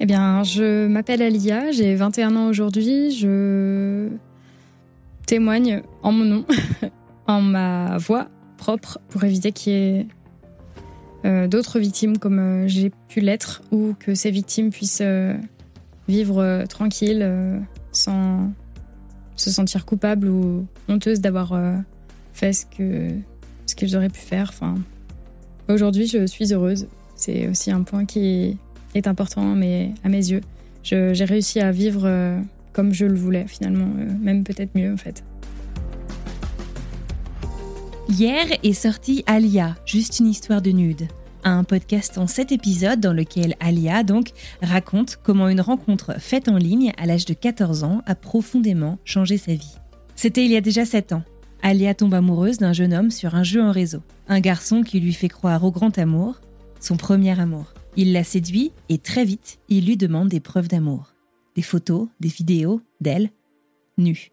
Eh bien, je m'appelle Alia, j'ai 21 ans aujourd'hui, je témoigne en mon nom, en ma voix propre, pour éviter qu'il y ait euh, d'autres victimes comme euh, j'ai pu l'être, ou que ces victimes puissent euh, vivre tranquilles sans se sentir coupables ou honteuses d'avoir fait ce que ce auraient pu faire. Enfin, aujourd'hui, je suis heureuse. C'est aussi un point qui est important mais à mes yeux. J'ai réussi à vivre comme je le voulais finalement, même peut-être mieux en fait. Hier est sorti Alia, juste une histoire de nude. Un podcast en 7 épisodes dans lequel Alia donc raconte comment une rencontre faite en ligne à l'âge de 14 ans a profondément changé sa vie. C'était il y a déjà 7 ans. Alia tombe amoureuse d'un jeune homme sur un jeu en réseau. Un garçon qui lui fait croire au grand amour, son premier amour. Il la séduit et très vite, il lui demande des preuves d'amour. Des photos, des vidéos d'elle, nue.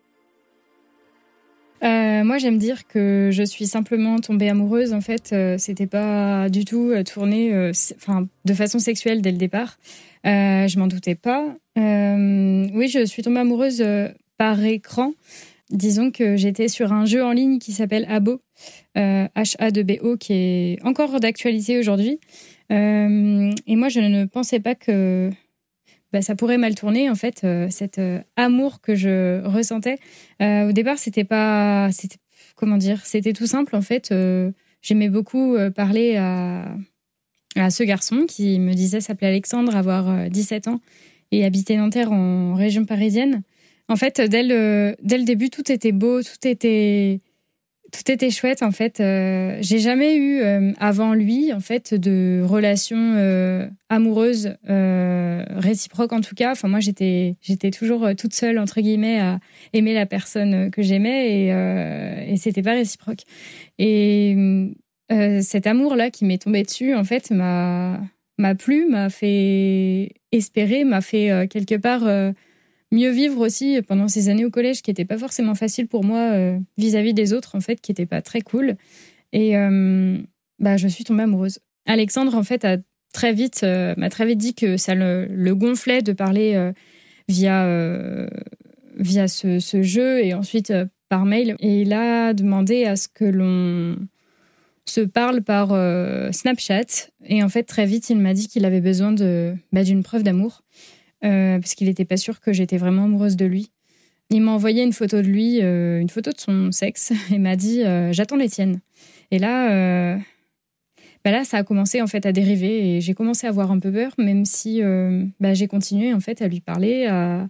Euh, moi, j'aime dire que je suis simplement tombée amoureuse. En fait, euh, c'était pas du tout euh, tourné, enfin, de façon sexuelle dès le départ. je m'en doutais pas. oui, je suis tombée amoureuse par écran. Disons que j'étais sur un jeu en ligne qui s'appelle Abo, H-A-2-B-O, qui est encore d'actualité aujourd'hui. Et moi, je ne pensais pas que bah, ça pourrait mal tourner en fait euh, cet euh, amour que je ressentais. Euh, au départ c'était pas c'était comment dire c'était tout simple en fait. J'aimais beaucoup parler à, ce garçon qui me disait s'appeler Alexandre avoir 17 ans et habiter Nanterre en région parisienne. En fait dès le début tout était beau tout était tout était chouette en fait. Euh, j'ai jamais eu euh, avant lui en fait de relation euh, amoureuse réciproque en tout cas. Enfin moi j'étais j'étais toujours toute seule entre guillemets à aimer la personne que j'aimais et et c'était pas réciproque. Et cet amour là qui m'est tombé dessus en fait m'a m'a plu, m'a fait espérer, m'a fait quelque part mieux vivre aussi pendant ces années au collège qui n'étaient pas forcément faciles pour moi euh, vis-à-vis des autres, en fait, qui n'étaient pas très cool. Et euh, bah, je suis tombée amoureuse. Alexandre, en fait, a très vite, euh, m'a très vite dit que ça le, gonflait de parler via, via ce, ce, jeu et ensuite par mail. Et il a demandé à ce que l'on se parle par Snapchat. Et en fait, très vite, il m'a dit qu'il avait besoin de, bah, d'une preuve d'amour. Euh, parce qu'il n'était pas sûr que j'étais vraiment amoureuse de lui. Il m'a envoyé une photo de lui, euh, une photo de son sexe, et m'a dit euh, J'attends les tiennes. Et là, bah là, ça a commencé en fait à dériver et j'ai commencé à avoir un peu peur, même si bah, j'ai continué en fait à lui parler, à,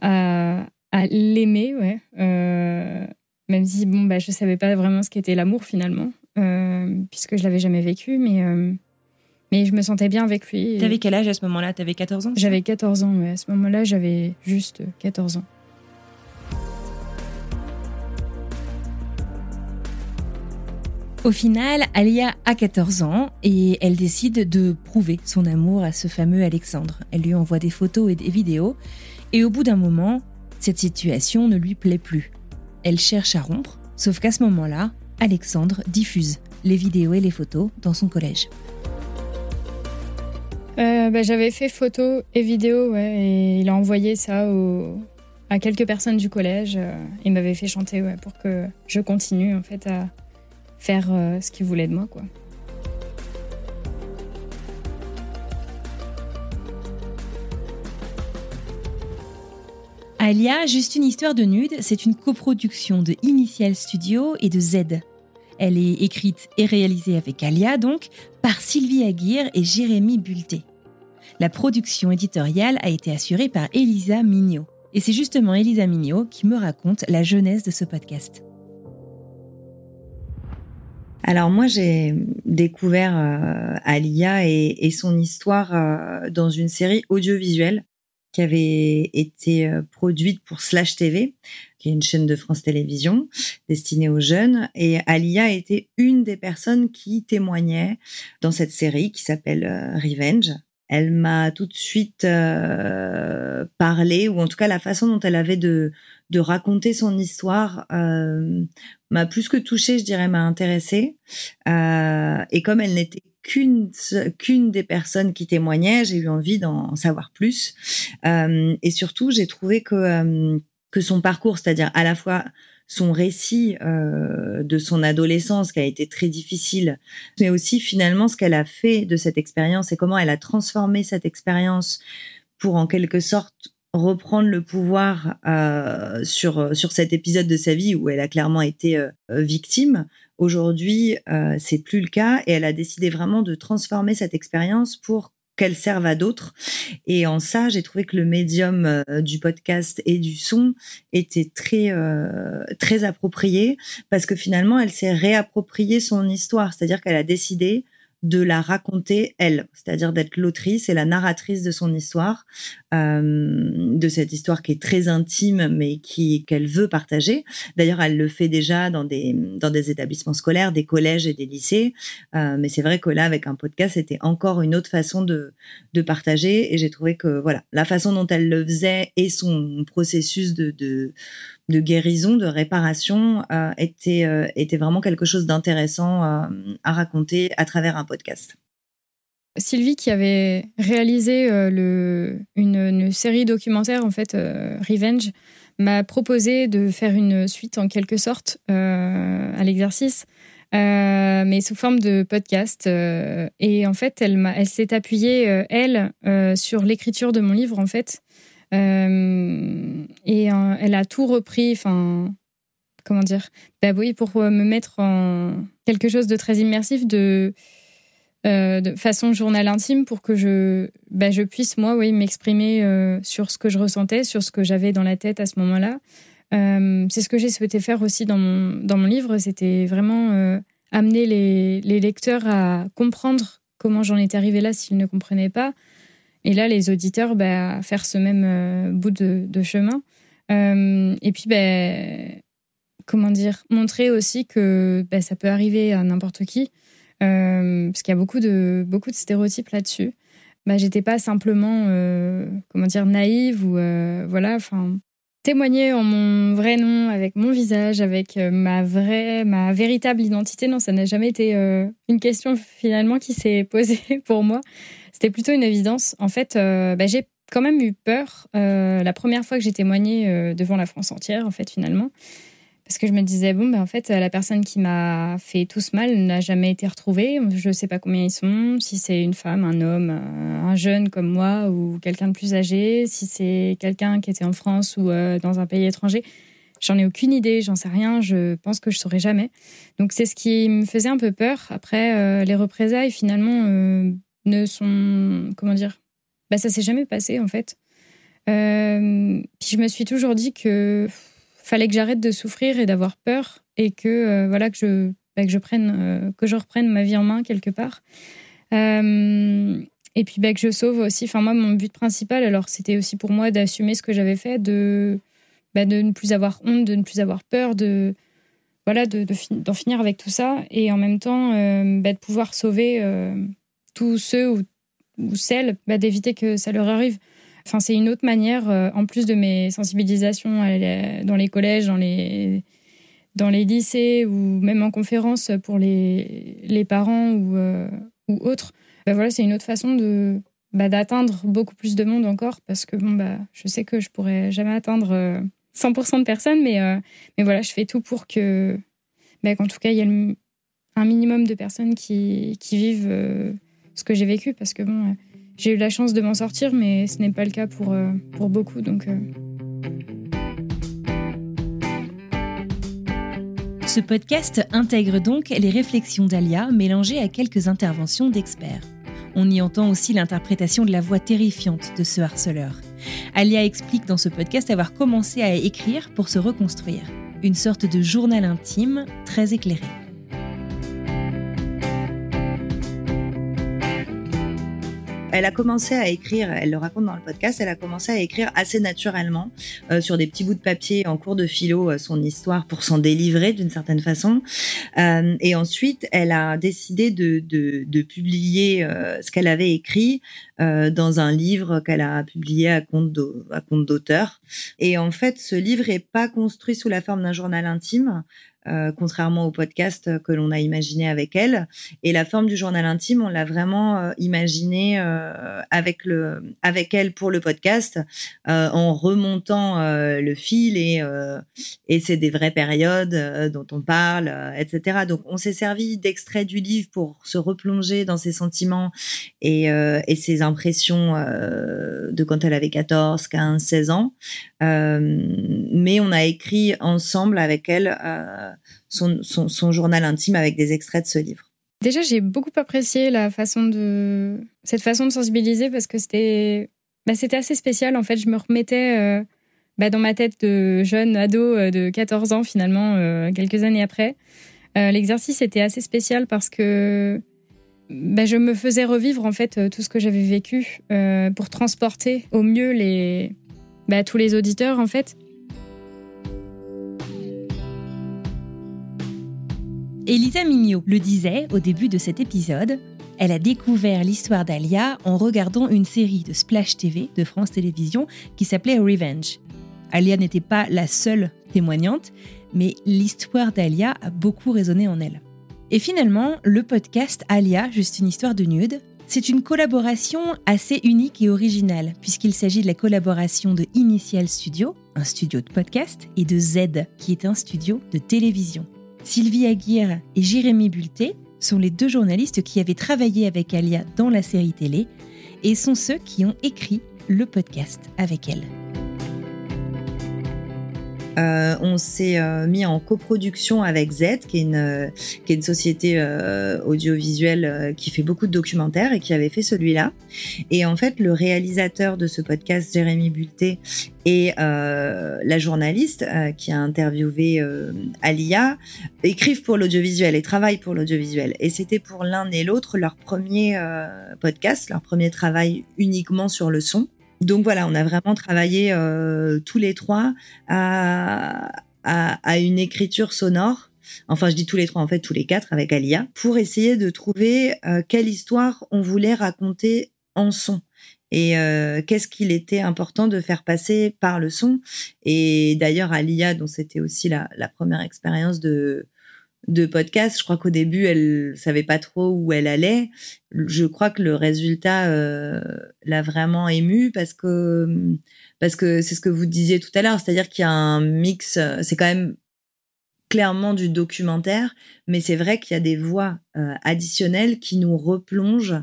à, l'aimer, ouais. même si bon, bah, je savais pas vraiment ce qu'était l'amour finalement, puisque je l'avais jamais vécu, mais mais je me sentais bien avec lui. T'avais quel âge à ce moment-là? T'avais 14 ans? J'avais 14 ans, mais à ce moment-là, j'avais juste 14 ans. Au final, Alia a 14 ans et elle décide de prouver son amour à ce fameux Alexandre. Elle lui envoie des photos et des vidéos et au bout d'un moment, cette situation ne lui plaît plus. Elle cherche à rompre, sauf qu'à ce moment-là, Alexandre diffuse les vidéos et les photos dans son collège. Euh, bah, j'avais fait photo et vidéo, ouais, et il a envoyé ça à quelques personnes du collège. Euh, il m'avait fait chanter ouais, pour que je continue en fait à faire euh, ce qu'il voulait de moi. quoi. Alia, juste une histoire de nude, c'est une coproduction de Initial Studio et de Z. Elle est écrite et réalisée avec Alia, donc, par Sylvie Aguirre et Jérémy Bulté. La production éditoriale a été assurée par Elisa Mignot. Et c'est justement Elisa Mignot qui me raconte la jeunesse de ce podcast. Alors moi j'ai découvert euh, Alia et, son histoire euh, dans une série audiovisuelle qui avait été euh, produite pour Slash TV, qui est une chaîne de France Télévisions destinée aux jeunes. Et Alia était une des personnes qui témoignait dans cette série qui s'appelle Revenge. Elle m'a tout de suite parlé, ou en tout cas la façon dont elle avait de, de raconter son histoire euh, m'a plus que touchée, je dirais, m'a intéressée. Euh, et comme elle n'était qu'une qu'une des personnes qui témoignait, j'ai eu envie d'en savoir plus. Euh, et surtout, j'ai trouvé que que son parcours, c'est-à-dire à la fois son récit de son adolescence qui a été très difficile, mais aussi finalement ce qu'elle a fait de cette expérience et comment elle a transformé cette expérience pour en quelque sorte reprendre le pouvoir euh, sur sur cet épisode de sa vie où elle a clairement été euh, victime. Aujourd'hui, euh, c'est plus le cas et elle a décidé vraiment de transformer cette expérience pour qu'elle serve à d'autres. Et en ça, j'ai trouvé que le médium euh, du podcast et du son était très euh, très approprié parce que finalement, elle s'est réappropriée son histoire, c'est-à-dire qu'elle a décidé de la raconter elle, c'est-à-dire d'être l'autrice et la narratrice de son histoire, euh, de cette histoire qui est très intime mais qui qu'elle veut partager. D'ailleurs, elle le fait déjà dans des dans des établissements scolaires, des collèges et des lycées. Euh, mais c'est vrai que là, avec un podcast, c'était encore une autre façon de de partager. Et j'ai trouvé que voilà, la façon dont elle le faisait et son processus de de de guérison, de réparation euh, était, euh, était vraiment quelque chose d'intéressant euh, à raconter à travers un podcast. Sylvie, qui avait réalisé une, série documentaire, en fait, Revenge, m'a proposé de faire une suite en quelque sorte à l'exercice, mais sous forme de podcast. et en fait, elle, elle s'est appuyée, elle, sur l'écriture de mon livre, en fait. Euh, et euh, elle a tout repris, enfin, comment dire Bah oui, pour euh, me mettre en quelque chose de très immersif, de, façon journal intime, pour que je, bah, je puisse, moi, oui, m'exprimer sur ce que je ressentais, sur ce que j'avais dans la tête à ce moment-là. c'est ce que j'ai souhaité faire aussi dans mon, dans mon livre, c'était vraiment amener les, lecteurs à comprendre comment j'en étais arrivée là s'ils ne comprenaient pas, et là, les auditeurs, bah, faire ce même euh, bout de, chemin. Euh, et puis, bah, comment dire, montrer aussi que bah, ça peut arriver à n'importe qui, euh, parce qu'il y a beaucoup de, beaucoup de stéréotypes là-dessus. Bah, j'étais pas simplement, comment dire, naïve ou voilà, enfin, témoigner en mon vrai nom, avec mon visage, avec ma vraie, ma véritable identité. Non, ça n'a jamais été une question finalement qui s'est posée pour moi. C'était plutôt une évidence. En fait, euh, bah, j'ai quand même eu peur euh, la première fois que j'ai témoigné euh, devant la France entière, en fait, finalement. Parce que je me disais, bon, ben, en fait, la personne qui m'a fait tout ce mal n'a jamais été retrouvée. Je ne sais pas combien ils sont, si c'est une femme, un homme, un jeune comme moi ou quelqu'un de plus âgé, si c'est quelqu'un qui était en France ou dans un pays étranger. J'en ai aucune idée, j'en sais rien, je pense que je saurais jamais. Donc c'est ce qui me faisait un peu peur. Après, les représailles, finalement, ne sont. Comment dire bah, Ça s'est jamais passé, en fait. Euh, puis je me suis toujours dit que fallait que j'arrête de souffrir et d'avoir peur et que euh, voilà que je bah, que je prenne euh, que je reprenne ma vie en main quelque part et puis bah, que je sauve aussi enfin moi mon but principal alors c'était aussi pour moi d'assumer ce que j'avais fait de bah, de ne plus avoir honte de ne plus avoir peur de voilà de d'en finir avec tout ça et en même temps bah, de pouvoir sauver tous ceux ou, celles bah, d'éviter que ça leur arrive. Enfin, c'est une autre manière, euh, en plus de mes sensibilisations dans les collèges, dans les, dans les lycées ou même en conférence pour les, les parents ou, euh, ou autres. Bah, voilà, c'est une autre façon de bah, d'atteindre beaucoup plus de monde encore parce que bon bah je sais que je pourrais jamais atteindre 100% euh, de personnes mais mais voilà je fais tout pour que bah, qu'en tout cas il y ait un minimum de personnes qui, qui vivent ce que j'ai vécu parce que bon, euh, j'ai eu la chance de m'en sortir, mais ce n'est pas le cas pour, euh, pour beaucoup. Donc. Euh. Ce podcast intègre donc les réflexions d'Alia mélangées à quelques interventions d'experts. On y entend aussi l'interprétation de la voix terrifiante de ce harceleur. Alia explique dans ce podcast avoir commencé à écrire pour se reconstruire. Une sorte de journal intime très éclairé. Elle a commencé à écrire, elle le raconte dans le podcast, elle a commencé à écrire assez naturellement euh, sur des petits bouts de papier en cours de philo euh, son histoire pour s'en délivrer d'une certaine façon. Euh, et ensuite, elle a décidé de, de, de publier euh, ce qu'elle avait écrit euh, dans un livre qu'elle a publié à compte d'auteur. Et en fait, ce livre est pas construit sous la forme d'un journal intime. Euh, contrairement au podcast que l'on a imaginé avec elle. Et la forme du journal intime, on l'a vraiment euh, imaginé euh, avec le, avec elle pour le podcast, en remontant le fil et et c'est des vraies périodes dont on parle, etc. Donc on s'est servi d'extraits du livre pour se replonger dans ses sentiments et et ses impressions de quand elle avait 14, 15, 16 ans. Mais on a écrit ensemble avec elle son, journal intime avec des extraits de ce livre. Déjà, j'ai beaucoup apprécié la façon de cette façon de sensibiliser parce que c'était bah, assez spécial. En fait, je me remettais euh, bah, dans ma tête de jeune ado euh, de 14 ans finalement euh, quelques années après. L'exercice était assez spécial parce que bah, je me faisais revivre en fait tout ce que j'avais vécu pour transporter au mieux les tous les auditeurs en fait. Elisa Mignot le disait au début de cet épisode, elle a découvert l'histoire d'Alia en regardant une série de Splash TV de France Télévisions qui s'appelait Revenge. Alia n'était pas la seule témoignante, mais l'histoire d'Alia a beaucoup résonné en elle. Et finalement, le podcast Alia, juste une histoire de nude, c'est une collaboration assez unique et originale, puisqu'il s'agit de la collaboration de Initial Studio, un studio de podcast, et de Z, qui est un studio de télévision. Sylvie Aguirre et Jérémy Bulté sont les deux journalistes qui avaient travaillé avec Alia dans la série télé et sont ceux qui ont écrit le podcast avec elle. Euh, on s'est euh, mis en coproduction avec Z, qui est une, euh, qui est une société audiovisuelle qui fait beaucoup de documentaires et qui avait fait celui-là. Et en fait, le réalisateur de ce podcast, Jérémy Bulté, et la journaliste qui a interviewé Alia écrivent pour l'audiovisuel et travaillent pour l'audiovisuel. Et c'était pour l'un et l'autre leur premier podcast, leur premier travail uniquement sur le son. Donc voilà, on a vraiment travaillé euh, tous les trois à, à, une écriture sonore. Enfin, je dis tous les trois, en fait, tous les quatre avec Alia, pour essayer de trouver euh, quelle histoire on voulait raconter en son et euh, qu'est-ce qu'il était important de faire passer par le son. Et d'ailleurs, Alia, dont c'était aussi la, la première expérience de, de podcast. Je crois qu'au début, elle savait pas trop où elle allait. Je crois que le résultat euh, l'a vraiment émue parce que parce que c'est ce que vous disiez tout à l'heure, c'est-à-dire qu'il y a un mix. C'est quand même clairement du documentaire, mais c'est vrai qu'il y a des voix euh, additionnelles qui nous replongent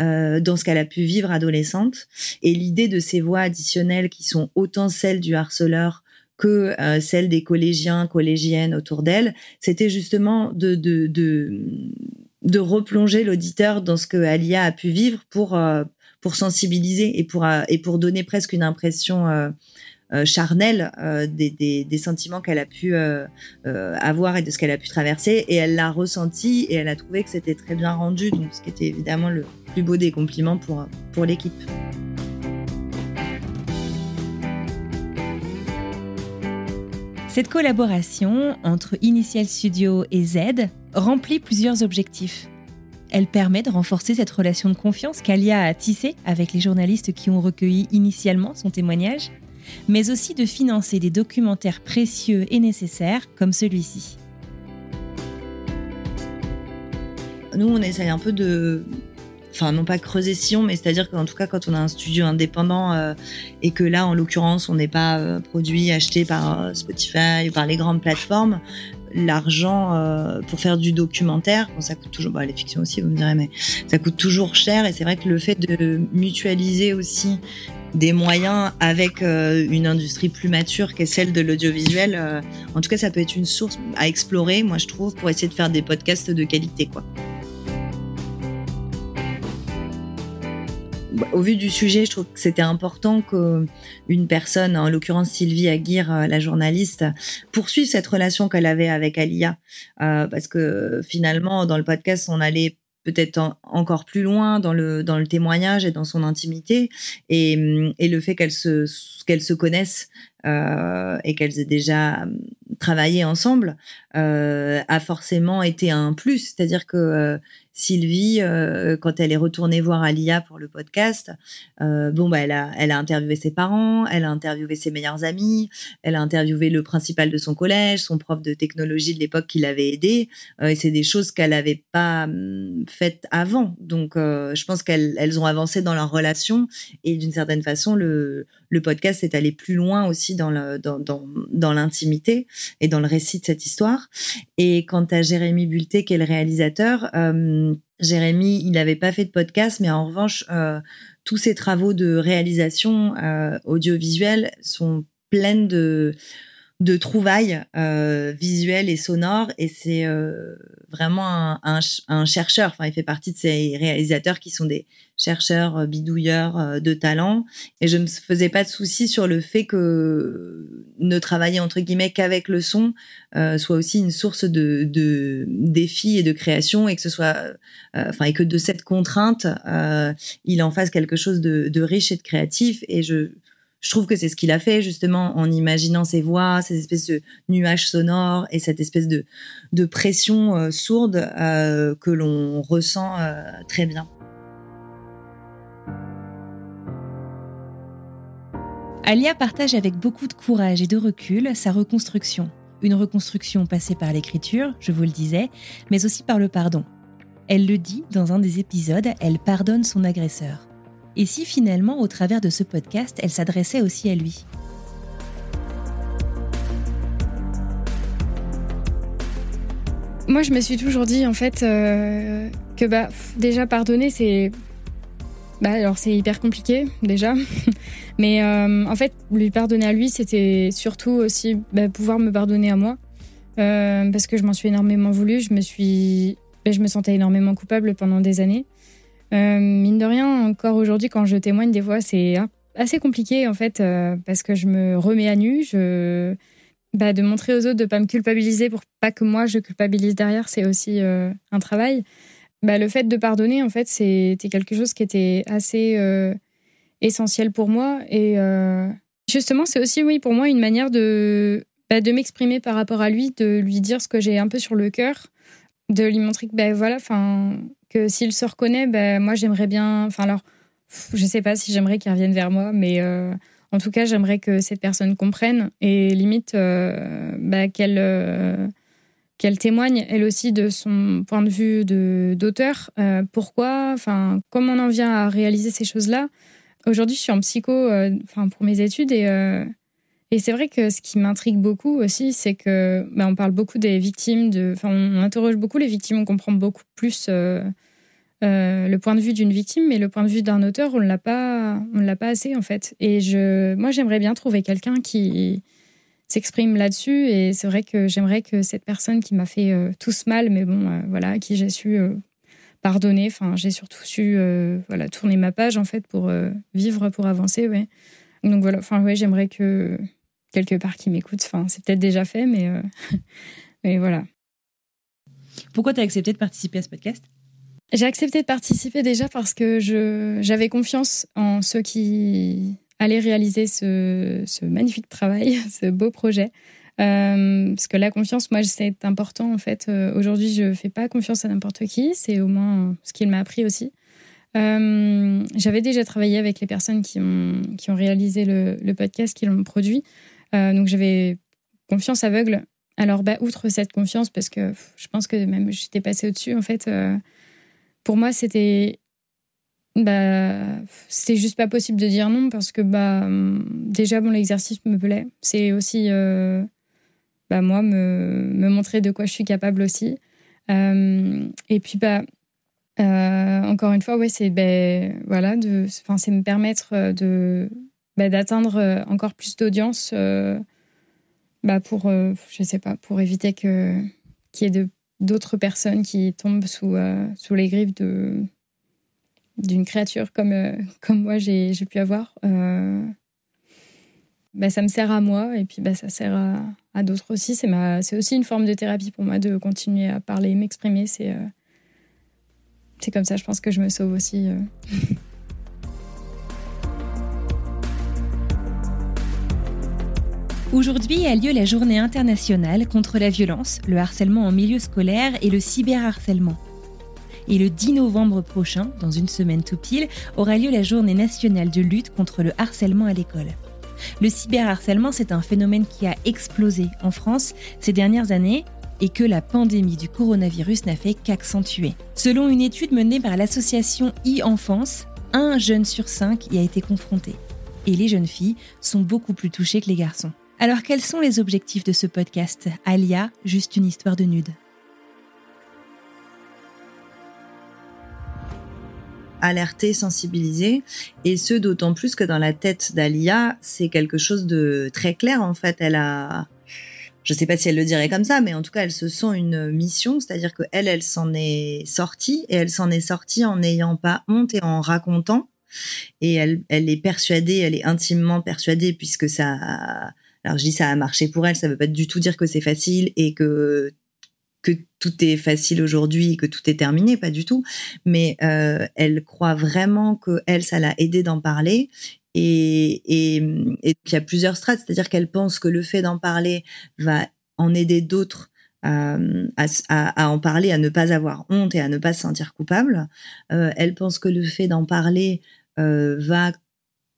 euh, dans ce qu'elle a pu vivre adolescente. Et l'idée de ces voix additionnelles qui sont autant celles du harceleur que euh, celle des collégiens, collégiennes autour d'elle, c'était justement de, replonger l'auditeur dans ce que Alia a pu vivre pour, euh, sensibiliser et pour, euh, et pour donner presque une impression charnelle des, sentiments qu'elle a pu avoir et de ce qu'elle a pu traverser. Et elle l'a ressenti et elle a trouvé que c'était très bien rendu, donc ce qui était évidemment le plus beau des compliments pour l'équipe. Cette collaboration entre Initial Studio et Z remplit plusieurs objectifs. Elle permet de renforcer cette relation de confiance qu'Alia a tissée avec les journalistes qui ont recueilli initialement son témoignage, mais aussi de financer des documentaires précieux et nécessaires comme celui-ci. Nous, on essaye un peu de enfin non pas creuser sillon, mais c'est-à-dire qu'en tout cas quand on a un studio indépendant euh, et que là en l'occurrence on n'est pas euh, produit acheté par euh, Spotify ou par les grandes plateformes, l'argent pour faire du documentaire, ça coûte toujours, bah, les fictions aussi vous me direz, mais ça coûte toujours cher et c'est vrai que le fait de mutualiser aussi des moyens avec une industrie plus mature qu'est celle de l'audiovisuel, en tout cas ça peut être une source à explorer, moi je trouve, pour essayer de faire des podcasts de qualité quoi. Au vu du sujet, je trouve que c'était important qu'une personne, en l'occurrence Sylvie Aguirre, euh, la journaliste, poursuive cette relation qu'elle avait avec Alia, euh, parce que finalement, dans le podcast, on allait peut-être encore plus loin dans le dans le témoignage et dans son intimité. Et, et le fait qu'elles se se connaissent euh, et qu'elles aient déjà travaillé ensemble a forcément été un plus. C'est-à-dire que Sylvie, euh, quand elle est retournée voir Alia pour le podcast, euh, bon bah elle a, elle a interviewé ses parents, elle a interviewé ses meilleurs amis, elle a interviewé le principal de son collège, son prof de technologie de l'époque qui l'avait aidé. Euh, et c'est des choses qu'elle n'avait pas hum, faites avant. Donc je pense qu'elles elles ont avancé dans leur relation et d'une certaine façon le, le podcast est allé plus loin aussi dans l'intimité et dans le récit de cette histoire. Et quant à Jérémy Bulté, qui est le réalisateur, euh, Jérémy, il n'avait pas fait de podcast, mais en revanche, euh, tous ses travaux de réalisation euh, audiovisuelle sont pleins de de trouvailles euh, visuelles et sonores et c'est euh, vraiment un, un, un, chercheur. Enfin, il fait partie de ces réalisateurs qui sont des chercheurs euh, bidouilleurs euh, de talent et je me faisais pas de soucis sur le fait que ne travailler entre guillemets qu'avec le son euh, soit aussi une source de, de défis et de création et que ce soit enfin et que de cette contrainte il en fasse quelque chose de, de riche et de créatif et je je trouve que c'est ce qu'il a fait justement en imaginant ces voix, ces espèces de nuages sonores et cette espèce de, de pression euh, sourde euh, que l'on ressent euh, très bien. Alia partage avec beaucoup de courage et de recul sa reconstruction. Une reconstruction passée par l'écriture, je vous le disais, mais aussi par le pardon. Elle le dit dans un des épisodes, elle pardonne son agresseur. Et si finalement, au travers de ce podcast, elle s'adressait aussi à lui Moi, je me suis toujours dit, en fait, euh, que bah, déjà pardonner, c'est. Bah, alors, c'est hyper compliqué, déjà. Mais euh, en fait, lui pardonner à lui, c'était surtout aussi bah, pouvoir me pardonner à moi. Euh, parce que je m'en suis énormément voulu. Je me suis. Bah, je me sentais énormément coupable pendant des années. Euh, mine de rien, encore aujourd'hui, quand je témoigne, des fois, c'est assez compliqué en fait, euh, parce que je me remets à nu. Je, bah, de montrer aux autres de pas me culpabiliser pour pas que moi je culpabilise derrière, c'est aussi euh, un travail. Bah, le fait de pardonner, en fait, c'était quelque chose qui était assez essentiel pour moi. Et justement, c'est aussi, oui, pour moi, une manière de, bah, de m'exprimer par rapport à lui, de lui dire ce que j'ai un peu sur le cœur, de lui montrer que, ben voilà, enfin, que s'il se reconnaît, ben, moi j'aimerais bien. Enfin, alors, je sais pas si j'aimerais qu'il revienne vers moi, mais euh, en tout cas, j'aimerais que cette personne comprenne et limite euh, qu'elle euh, qu'elle témoigne elle aussi de son point de vue de d'auteur. pourquoi? Enfin, comment on en vient à réaliser ces choses-là Aujourd'hui, je suis en psycho, enfin pour mes études et et c'est vrai que ce qui m'intrigue beaucoup aussi, c'est que bah, on parle beaucoup des victimes, de, on interroge beaucoup les victimes, on comprend beaucoup plus euh, euh, le point de vue d'une victime, mais le point de vue d'un auteur, on l'a pas, on l'a pas assez en fait. Et je, moi, j'aimerais bien trouver quelqu'un qui s'exprime là-dessus. Et c'est vrai que j'aimerais que cette personne qui m'a fait euh, tout ce mal, mais bon, voilà, qui j'ai su pardonner. Enfin, j'ai surtout su, voilà, tourner ma page en fait pour vivre, pour avancer, ouais. Donc voilà, enfin ouais, j'aimerais que quelque part qui m'écoute. Enfin, c'est peut-être déjà fait, mais, euh, mais voilà. Pourquoi tu as accepté de participer à ce podcast? J'ai accepté de participer déjà parce que j'avais confiance en ceux qui allaient réaliser ce, ce magnifique travail, ce beau projet. Euh, parce que la confiance, moi, c'est important en fait. Euh, aujourd'hui, je fais pas confiance à n'importe qui. C'est au moins ce qu'il m'a appris aussi. J'avais déjà travaillé avec les personnes qui ont, qui ont réalisé le, le podcast, qui l'ont produit. Euh, donc j'avais confiance aveugle. Alors, bah, outre cette confiance, parce que je pense que même j'étais passée au-dessus, en fait, euh, pour moi, c'était. Bah, c'est juste pas possible de dire non parce que bah déjà bon l'exercice me plaît c'est aussi euh, bah moi me, me, montrer de quoi je suis capable aussi et puis bah encore une fois ouais c'est ben voilà c'est me permettre de bah, d'atteindre euh, encore plus d'audience euh, bah pour, euh, je sais pas, pour éviter que qu'il y ait d'autres personnes qui tombent sous, sous les griffes de, d'une créature comme, comme moi j'ai pu avoir, bah, ça me sert à moi et puis bah, ça sert à, à d'autres aussi. C'est aussi une forme de thérapie pour moi de continuer à parler, m'exprimer. C'est c'est comme ça, je pense que je me sauve aussi. Aujourd'hui a lieu la journée internationale contre la violence, le harcèlement en milieu scolaire et le cyberharcèlement. Et le 10 novembre prochain, dans une semaine tout pile, aura lieu la journée nationale de lutte contre le harcèlement à l'école. Le cyberharcèlement, c'est un phénomène qui a explosé en France ces dernières années et que la pandémie du coronavirus n'a fait qu'accentuer. Selon une étude menée par l'association e-enfance, un jeune sur cinq y a été confronté. Et les jeunes filles sont beaucoup plus touchées que les garçons. Alors quels sont les objectifs de ce podcast? Alia, juste une histoire de nude alerter, sensibiliser, et ce d'autant plus que dans la tête d'Alia, c'est quelque chose de très clair en fait. Elle a, je sais pas si elle le dirait comme ça, mais en tout cas, elle se sent une mission, c'est-à-dire que elle, elle s'en est sortie et elle s'en est sortie en n'ayant pas honte et en racontant. Et elle, elle est persuadée, elle est intimement persuadée puisque ça, alors je dis ça a marché pour elle, ça veut pas du tout dire que c'est facile et que que tout est facile aujourd'hui que tout est terminé, pas du tout. Mais euh, elle croit vraiment que elle, ça l'a aidé d'en parler. Et, et, et il y a plusieurs strates, c'est-à-dire qu'elle pense que le fait d'en parler va en aider d'autres euh, à, à, à, en parler, à ne pas avoir honte et à ne pas se sentir coupable. Euh, elle pense que le fait d'en parler euh, va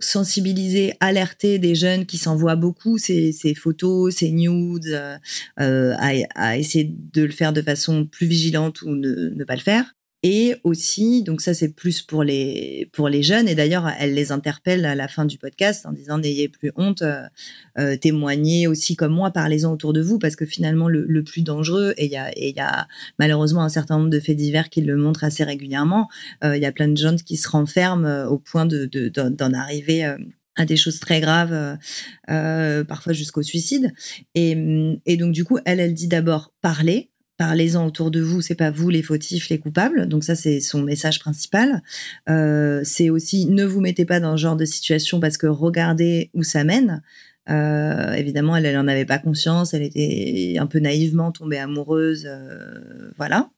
sensibiliser, alerter des jeunes qui s'envoient beaucoup ces, photos, ces nudes, euh, euh, à, essayer de le faire de façon plus vigilante ou ne pas le faire. Et aussi, donc ça c'est plus pour les pour les jeunes. Et d'ailleurs, elle les interpelle à la fin du podcast en disant n'ayez plus honte, euh, euh témoignez aussi comme moi, parlez-en autour de vous parce que finalement le, le plus dangereux et il y a et il y a malheureusement un certain nombre de faits divers qui le montrent assez régulièrement. Euh, il y a plein de jeunes qui se renferment euh, au point de d'en de, arriver à des choses très graves, euh, parfois jusqu'au suicide. Et, et donc du coup, elle, elle dit d'abord parler, parlez-en autour de vous, c'est pas vous les fautifs, les coupables. Donc ça, c'est son message principal. Euh, c'est aussi ne vous mettez pas dans ce genre de situation parce que regardez où ça mène. Euh, évidemment, elle, elle en avait pas conscience. Elle était un peu naïvement tombée amoureuse, euh, voilà.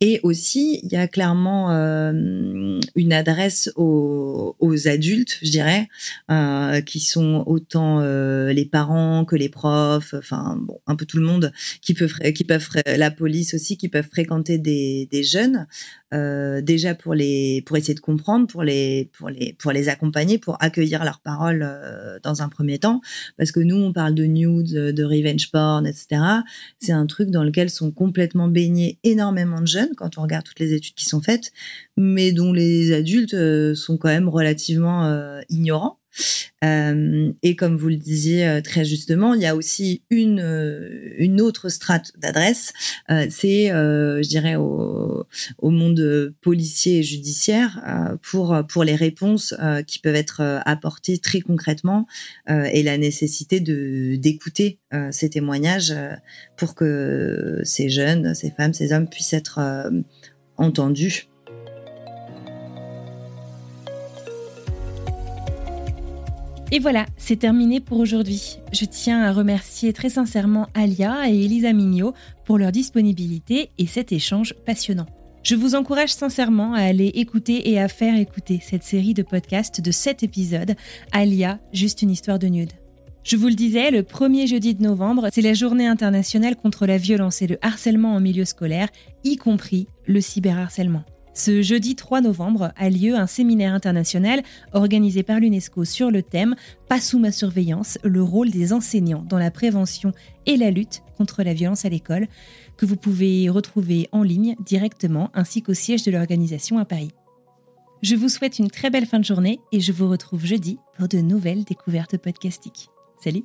Et aussi, il y a clairement euh, une adresse aux, aux, adultes, je dirais, euh, qui sont autant euh, les parents que les profs, enfin bon, un peu tout le monde qui peuvent, qui peuvent la police aussi, qui peuvent fréquenter des, des jeunes. Euh, déjà pour les pour essayer de comprendre, pour les pour les pour les accompagner, pour accueillir leurs paroles euh, dans un premier temps, parce que nous on parle de nudes, de revenge porn, etc. C'est un truc dans lequel sont complètement baignés énormément de jeunes quand on regarde toutes les études qui sont faites, mais dont les adultes euh, sont quand même relativement euh, ignorants. Euh, et comme vous le disiez euh, très justement, il y a aussi une euh, une autre strate d'adresse, c'est, je dirais, au, au, monde policier et judiciaire pour pour les réponses qui peuvent être apportées très concrètement et la nécessité de d'écouter ces témoignages pour que ces jeunes, ces femmes, ces hommes puissent être entendus Et voilà, c'est terminé pour aujourd'hui. Je tiens à remercier très sincèrement Alia et Elisa Mignot pour leur disponibilité et cet échange passionnant. Je vous encourage sincèrement à aller écouter et à faire écouter cette série de podcasts de 7 épisodes, Alia, juste une histoire de nude. Je vous le disais, le premier jeudi de novembre, c'est la journée internationale contre la violence et le harcèlement en milieu scolaire, y compris le cyberharcèlement. Ce jeudi 3 novembre a lieu un séminaire international organisé par l'UNESCO sur le thème Pas sous ma surveillance, le rôle des enseignants dans la prévention et la lutte contre la violence à l'école, que vous pouvez retrouver en ligne directement ainsi qu'au siège de l'organisation à Paris. Je vous souhaite une très belle fin de journée et je vous retrouve jeudi pour de nouvelles découvertes podcastiques. Salut